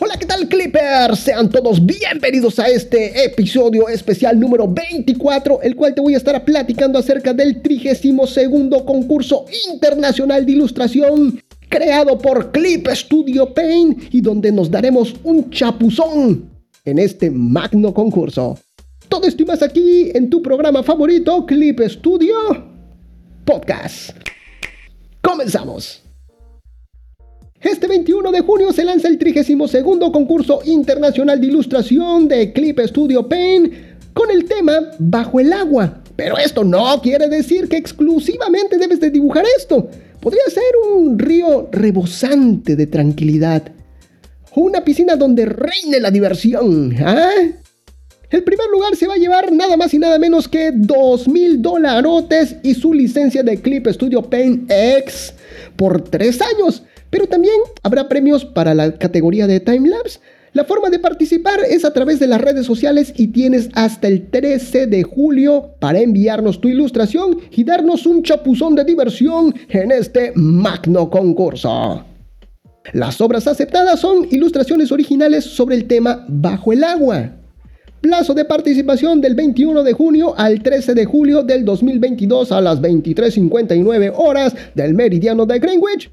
Hola, ¿qué tal Clippers? Sean todos bienvenidos a este episodio especial número 24, el cual te voy a estar platicando acerca del 32 concurso internacional de ilustración creado por Clip Studio Paint y donde nos daremos un chapuzón en este magno concurso. Todo esto y más aquí en tu programa favorito, Clip Studio Podcast. Comenzamos. Este 21 de junio se lanza el 32 concurso internacional de ilustración de Clip Studio Paint con el tema Bajo el agua. Pero esto no quiere decir que exclusivamente debes de dibujar esto. Podría ser un río rebosante de tranquilidad. O una piscina donde reine la diversión. ¿ah? El primer lugar se va a llevar nada más y nada menos que 2 mil dolarotes y su licencia de Clip Studio Paint X por 3 años. Pero también habrá premios para la categoría de timelapse. La forma de participar es a través de las redes sociales y tienes hasta el 13 de julio para enviarnos tu ilustración y darnos un chapuzón de diversión en este magno concurso. Las obras aceptadas son ilustraciones originales sobre el tema Bajo el agua. Plazo de participación del 21 de junio al 13 de julio del 2022 a las 23.59 horas del meridiano de Greenwich.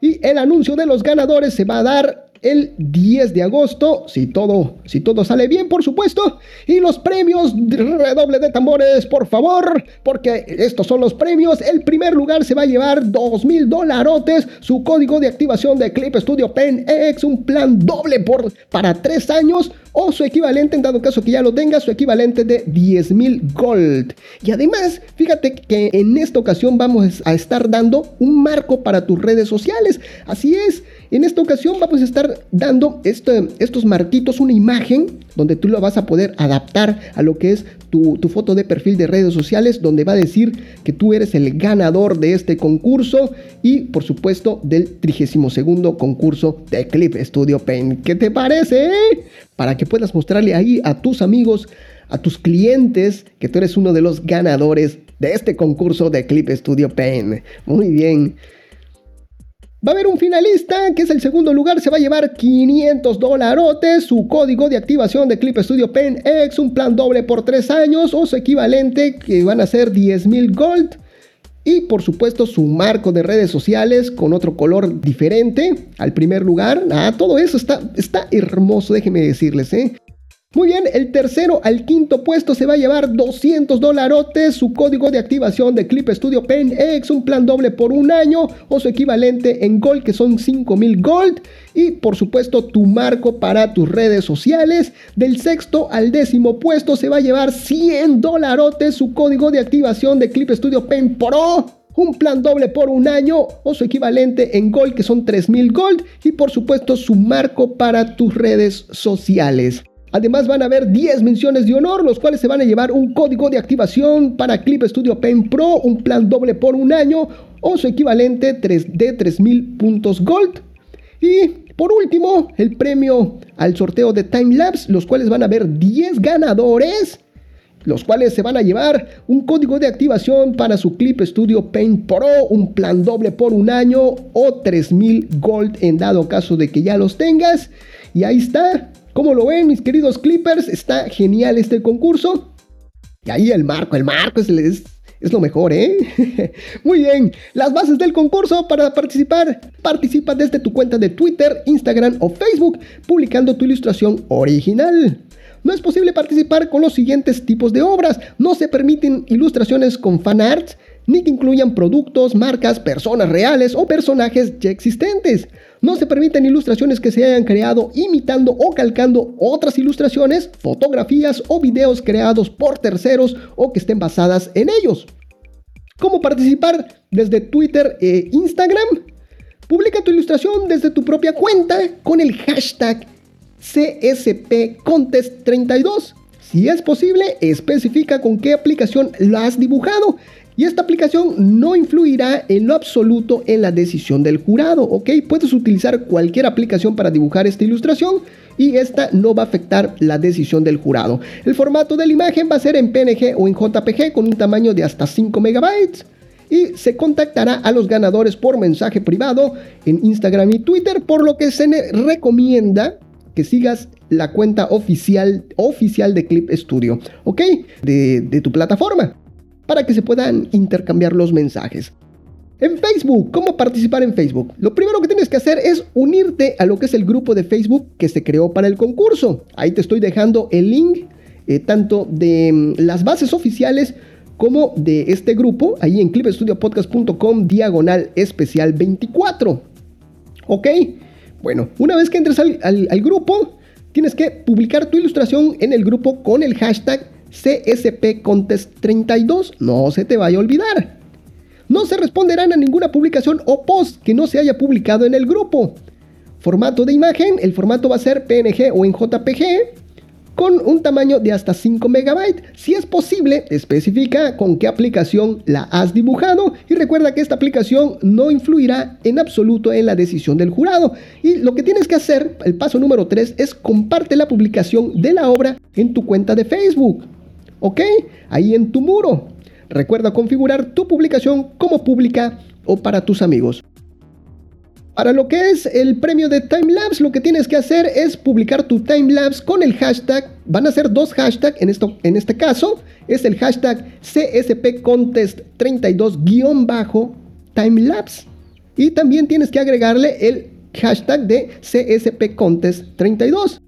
Y el anuncio de los ganadores se va a dar el 10 de agosto, si todo, si todo sale bien, por supuesto. Y los premios, redoble de tambores, por favor, porque estos son los premios. El primer lugar se va a llevar 2 mil dolarotes, su código de activación de Clip Studio Pen X, un plan doble por, para 3 años, o su equivalente, en dado caso que ya lo tenga, su equivalente de 10 mil gold. Y además, fíjate que en esta ocasión vamos a estar dando un marco para tus redes sociales. Así es. En esta ocasión vamos a estar dando estos marquitos, una imagen donde tú lo vas a poder adaptar a lo que es tu, foto de perfil de redes sociales, donde va a decir que tú eres el ganador de este concurso y por supuesto del 32 concurso de Clip Studio Paint. ¿Qué te parece? Para que puedas mostrarle ahí a tus amigos, a tus clientes, que tú eres uno de los ganadores de este concurso de Clip Studio Paint. Muy bien. Va a haber un finalista, que es el segundo lugar, se va a llevar 500 dolarotes, su código de activación de Clip Studio Pen X, un plan doble por 3 años o su equivalente, que van a ser 10.000 gold. Y por supuesto su marco de redes sociales con otro color diferente al primer lugar. Ah, todo eso está, está hermoso, déjenme decirles, ¿eh? Muy bien, el tercero al quinto puesto se va a llevar 200 dolarotes, su código de activación de Clip Studio Pen X, un plan doble por un año o su equivalente en Gold que son 5000 Gold y por supuesto tu marco para tus redes sociales. Del sexto al décimo puesto se va a llevar 100 dolarotes, su código de activación de Clip Studio Pen Pro un plan doble por un año o su equivalente en Gold que son 3000 Gold y por supuesto su marco para tus redes sociales. Además van a haber 10 menciones de honor, los cuales se van a llevar un código de activación para Clip Studio Pen Pro, un plan doble por un año o su equivalente de 3000 puntos Gold. Y por último, el premio al sorteo de Timelapse, los cuales van a haber 10 ganadores, los cuales se van a llevar un código de activación para su Clip Studio Paint Pro, un plan doble por un año o 3000 Gold en dado caso de que ya los tengas. Y ahí está, ¿Cómo lo ven, mis queridos Clippers? Está genial este concurso. Y ahí el marco, el marco es, lo mejor, ¿eh? Muy bien, las bases del concurso para participar. Participa desde tu cuenta de Twitter, Instagram o Facebook, publicando tu ilustración original. No es posible participar con los siguientes tipos de obras. No se permiten ilustraciones con fanarts, ni que incluyan productos, marcas, personas reales o personajes ya existentes. No se permiten ilustraciones que se hayan creado imitando o calcando otras ilustraciones, fotografías o videos creados por terceros o que estén basadas en ellos. ¿Cómo participar? Desde Twitter e Instagram. Publica tu ilustración desde tu propia cuenta con el hashtag CSPContest32. Si es posible, especifica con qué aplicación la has dibujado y esta aplicación no influirá en lo absoluto en la decisión del jurado, ¿ok? Puedes utilizar cualquier aplicación para dibujar esta ilustración y esta no va a afectar la decisión del jurado. El formato de la imagen va a ser en PNG o en JPG con un tamaño de hasta 5 megabytes. y se contactará a los ganadores por mensaje privado en Instagram y Twitter, por lo que se recomienda que sigas la cuenta oficial, oficial de Clip Studio, ¿ok? De, de tu plataforma, para que se puedan intercambiar los mensajes. En Facebook, ¿cómo participar en Facebook? Lo primero que tienes que hacer es unirte a lo que es el grupo de Facebook que se creó para el concurso. Ahí te estoy dejando el link eh, tanto de mm, las bases oficiales como de este grupo, ahí en clipstudiopodcast.com diagonal especial 24. ¿Ok? Bueno, una vez que entres al, al grupo, tienes que publicar tu ilustración en el grupo con el hashtag CSPContest32. No se te vaya a olvidar. No se responderán a ninguna publicación o post que no se haya publicado en el grupo. Formato de imagen, el formato va a ser PNG o en JPG con un tamaño de hasta 5 MB. Si es posible, especifica con qué aplicación la has dibujado y recuerda que esta aplicación no influirá en absoluto en la decisión del jurado. Y lo que tienes que hacer, el paso número 3, es comparte la publicación de la obra en tu cuenta de Facebook. ¿Ok? Ahí en tu muro. Recuerda configurar tu publicación como pública o para tus amigos. Para lo que es el premio de timelapse, lo que tienes que hacer es publicar tu timelapse con el hashtag. Van a ser dos hashtags en, esto, en este caso. Es el hashtag CSPContest32-timelapse. Y también tienes que agregarle el hashtag de CSPContest32.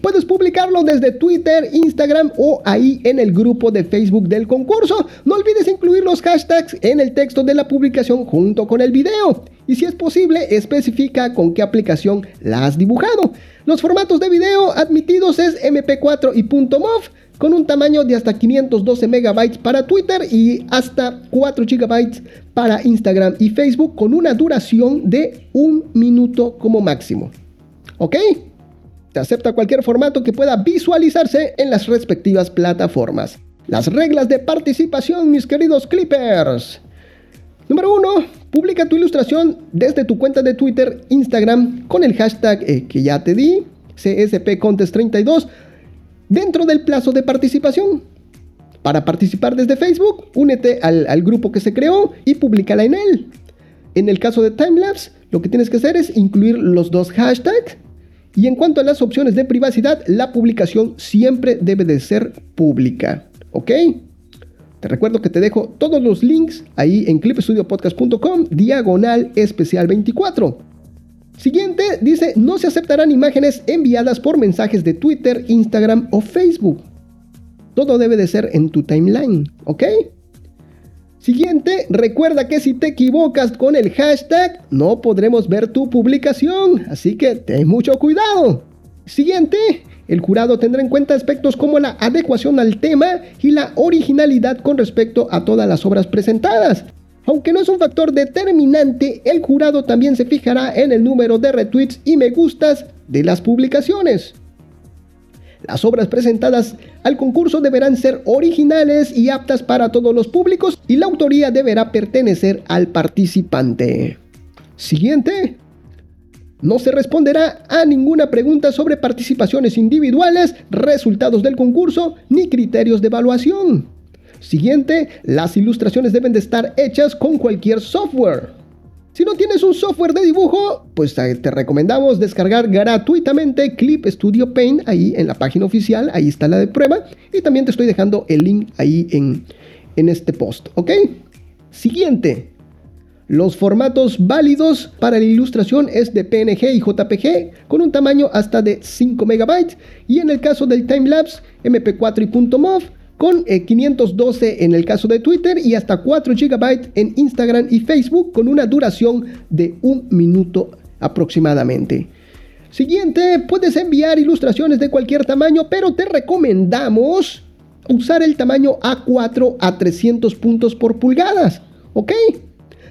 Puedes publicarlo desde Twitter, Instagram o ahí en el grupo de Facebook del concurso. No olvides incluir los hashtags en el texto de la publicación junto con el video. Y si es posible, especifica con qué aplicación la has dibujado. Los formatos de video admitidos es MP4 y .mov con un tamaño de hasta 512 MB para Twitter y hasta 4 GB para Instagram y Facebook con una duración de un minuto como máximo. ¿Ok? Acepta cualquier formato que pueda visualizarse en las respectivas plataformas. Las reglas de participación, mis queridos clippers. Número 1. Publica tu ilustración desde tu cuenta de Twitter, Instagram, con el hashtag eh, que ya te di, CSPContest32, dentro del plazo de participación. Para participar desde Facebook, únete al, al grupo que se creó y públicala en él. En el caso de Timelapse, lo que tienes que hacer es incluir los dos hashtags y en cuanto a las opciones de privacidad, la publicación siempre debe de ser pública. ¿Ok? Te recuerdo que te dejo todos los links ahí en clipstudiopodcast.com, diagonal especial 24. Siguiente, dice, no se aceptarán imágenes enviadas por mensajes de Twitter, Instagram o Facebook. Todo debe de ser en tu timeline, ¿ok? Siguiente, recuerda que si te equivocas con el hashtag, no podremos ver tu publicación, así que ten mucho cuidado. Siguiente, el jurado tendrá en cuenta aspectos como la adecuación al tema y la originalidad con respecto a todas las obras presentadas. Aunque no es un factor determinante, el jurado también se fijará en el número de retweets y me gustas de las publicaciones. Las obras presentadas al concurso deberán ser originales y aptas para todos los públicos y la autoría deberá pertenecer al participante. Siguiente. No se responderá a ninguna pregunta sobre participaciones individuales, resultados del concurso ni criterios de evaluación. Siguiente, las ilustraciones deben de estar hechas con cualquier software. Si no tienes un software de dibujo, pues te recomendamos descargar gratuitamente Clip Studio Paint ahí en la página oficial, ahí está la de prueba y también te estoy dejando el link ahí en, en este post, ¿ok? Siguiente. Los formatos válidos para la ilustración es de PNG y JPG con un tamaño hasta de 5 MB y en el caso del timelapse MP4 y .mov con 512 eh, en el caso de Twitter y hasta 4 GB en Instagram y Facebook con una duración de un minuto aproximadamente. Siguiente, puedes enviar ilustraciones de cualquier tamaño, pero te recomendamos usar el tamaño A4 a 300 puntos por pulgadas, ¿ok?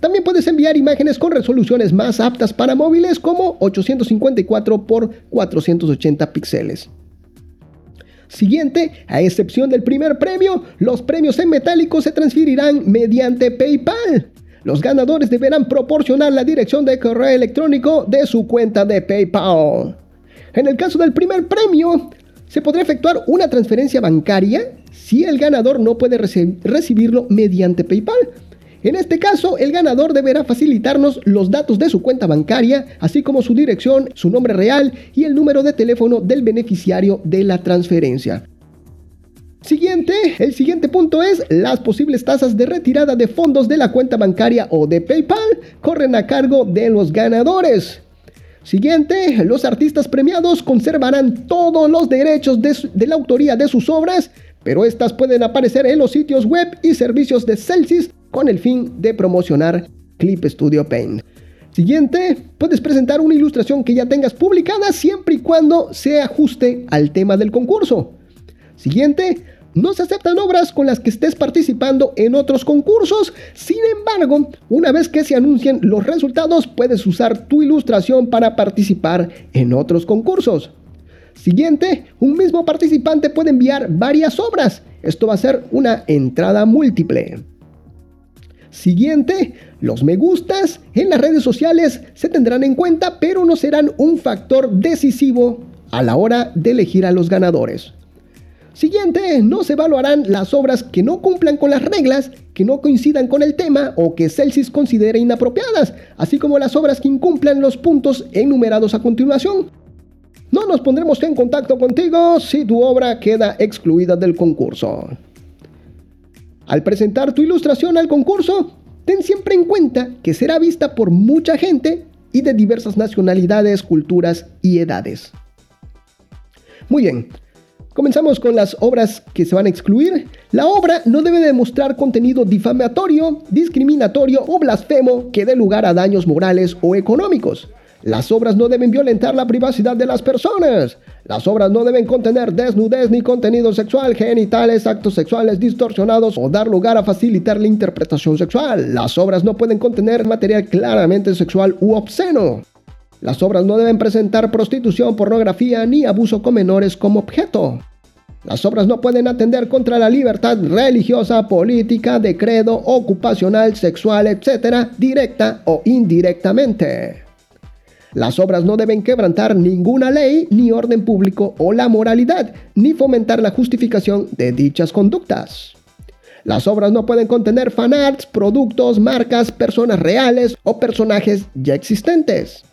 También puedes enviar imágenes con resoluciones más aptas para móviles como 854 por 480 píxeles. Siguiente, a excepción del primer premio, los premios en metálico se transferirán mediante PayPal. Los ganadores deberán proporcionar la dirección de correo electrónico de su cuenta de PayPal. En el caso del primer premio, se podrá efectuar una transferencia bancaria si el ganador no puede recibirlo mediante PayPal. En este caso, el ganador deberá facilitarnos los datos de su cuenta bancaria, así como su dirección, su nombre real y el número de teléfono del beneficiario de la transferencia. Siguiente, el siguiente punto es las posibles tasas de retirada de fondos de la cuenta bancaria o de PayPal corren a cargo de los ganadores. Siguiente, los artistas premiados conservarán todos los derechos de, la autoría de sus obras, pero estas pueden aparecer en los sitios web y servicios de Celsius con el fin de promocionar Clip Studio Paint. Siguiente, puedes presentar una ilustración que ya tengas publicada siempre y cuando se ajuste al tema del concurso. Siguiente, no se aceptan obras con las que estés participando en otros concursos. Sin embargo, una vez que se anuncien los resultados, puedes usar tu ilustración para participar en otros concursos. Siguiente, un mismo participante puede enviar varias obras. Esto va a ser una entrada múltiple. Siguiente, los me gustas en las redes sociales se tendrán en cuenta, pero no serán un factor decisivo a la hora de elegir a los ganadores. Siguiente, no se evaluarán las obras que no cumplan con las reglas, que no coincidan con el tema o que Celsius considere inapropiadas, así como las obras que incumplan los puntos enumerados a continuación. No nos pondremos en contacto contigo si tu obra queda excluida del concurso. Al presentar tu ilustración al concurso, ten siempre en cuenta que será vista por mucha gente y de diversas nacionalidades, culturas y edades. Muy bien, comenzamos con las obras que se van a excluir. La obra no debe demostrar contenido difamatorio, discriminatorio o blasfemo que dé lugar a daños morales o económicos. Las obras no deben violentar la privacidad de las personas. Las obras no deben contener desnudez ni contenido sexual, genitales, actos sexuales distorsionados o dar lugar a facilitar la interpretación sexual. Las obras no pueden contener material claramente sexual u obsceno. Las obras no deben presentar prostitución, pornografía ni abuso con menores como objeto. Las obras no pueden atender contra la libertad religiosa, política, de credo, ocupacional, sexual, etc., directa o indirectamente. Las obras no deben quebrantar ninguna ley, ni orden público o la moralidad, ni fomentar la justificación de dichas conductas. Las obras no pueden contener fanarts, productos, marcas, personas reales o personajes ya existentes.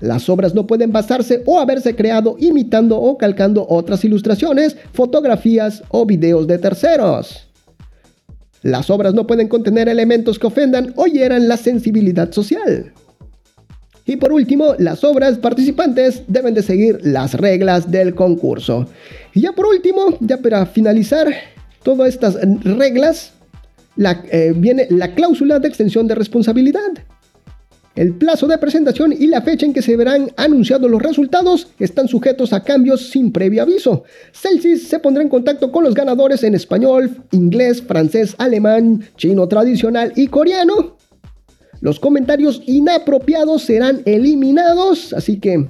Las obras no pueden basarse o haberse creado imitando o calcando otras ilustraciones, fotografías o videos de terceros. Las obras no pueden contener elementos que ofendan o hieran la sensibilidad social. Y por último, las obras participantes deben de seguir las reglas del concurso. Y ya por último, ya para finalizar todas estas reglas, eh, viene la cláusula de extensión de responsabilidad. El plazo de presentación y la fecha en que se verán anunciados los resultados están sujetos a cambios sin previo aviso. Celsius se pondrá en contacto con los ganadores en español, inglés, francés, alemán, chino tradicional y coreano los comentarios inapropiados serán eliminados, así que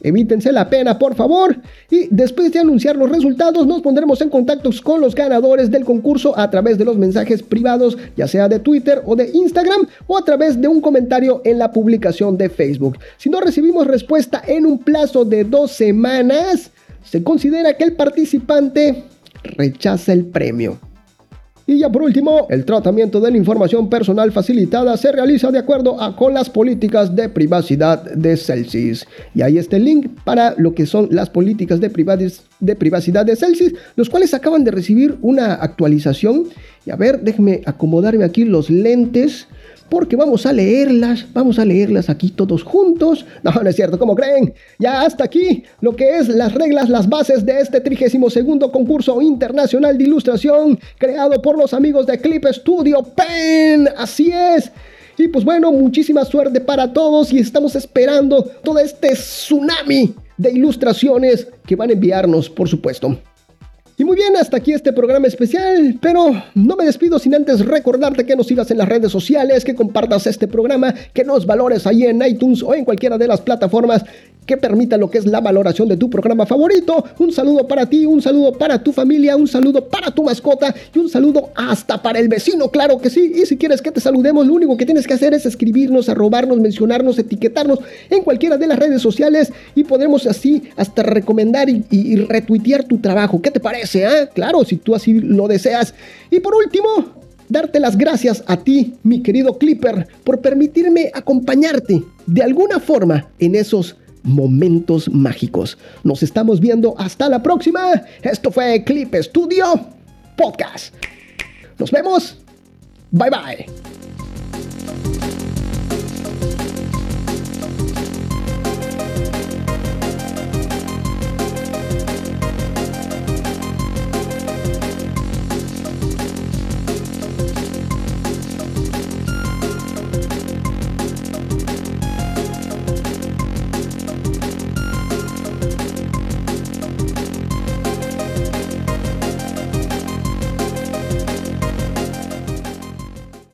evítense la pena, por favor. Y después de anunciar los resultados, nos pondremos en contacto con los ganadores del concurso a través de los mensajes privados, ya sea de Twitter o de Instagram, o a través de un comentario en la publicación de Facebook. Si no recibimos respuesta en un plazo de dos semanas, se considera que el participante rechaza el premio. Y ya por último, el tratamiento de la información personal facilitada se realiza de acuerdo a, con las políticas de privacidad de Celsius. Y ahí está el link para lo que son las políticas de, de privacidad de Celsius, los cuales acaban de recibir una actualización. Y a ver, déjenme acomodarme aquí los lentes porque vamos a leerlas, vamos a leerlas aquí todos juntos. No, no es cierto, ¿cómo creen? Ya hasta aquí lo que es las reglas, las bases de este 32 concurso internacional de ilustración creado por los amigos de Clip Studio Pen. Así es. Y pues bueno, muchísima suerte para todos y estamos esperando todo este tsunami de ilustraciones que van a enviarnos, por supuesto. Y muy bien, hasta aquí este programa especial, pero no me despido sin antes recordarte que nos sigas en las redes sociales, que compartas este programa, que nos valores ahí en iTunes o en cualquiera de las plataformas que permita lo que es la valoración de tu programa favorito. Un saludo para ti, un saludo para tu familia, un saludo para tu mascota y un saludo hasta para el vecino, claro que sí. Y si quieres que te saludemos, lo único que tienes que hacer es escribirnos, arrobarnos, mencionarnos, etiquetarnos en cualquiera de las redes sociales y podremos así hasta recomendar y, retuitear tu trabajo. ¿Qué te parece? Ah? Claro, si tú así lo deseas. Y por último, darte las gracias a ti, mi querido Clipper, por permitirme acompañarte de alguna forma en esos momentos mágicos. Nos estamos viendo hasta la próxima. Esto fue Clip Studio Podcast. Nos vemos. Bye bye.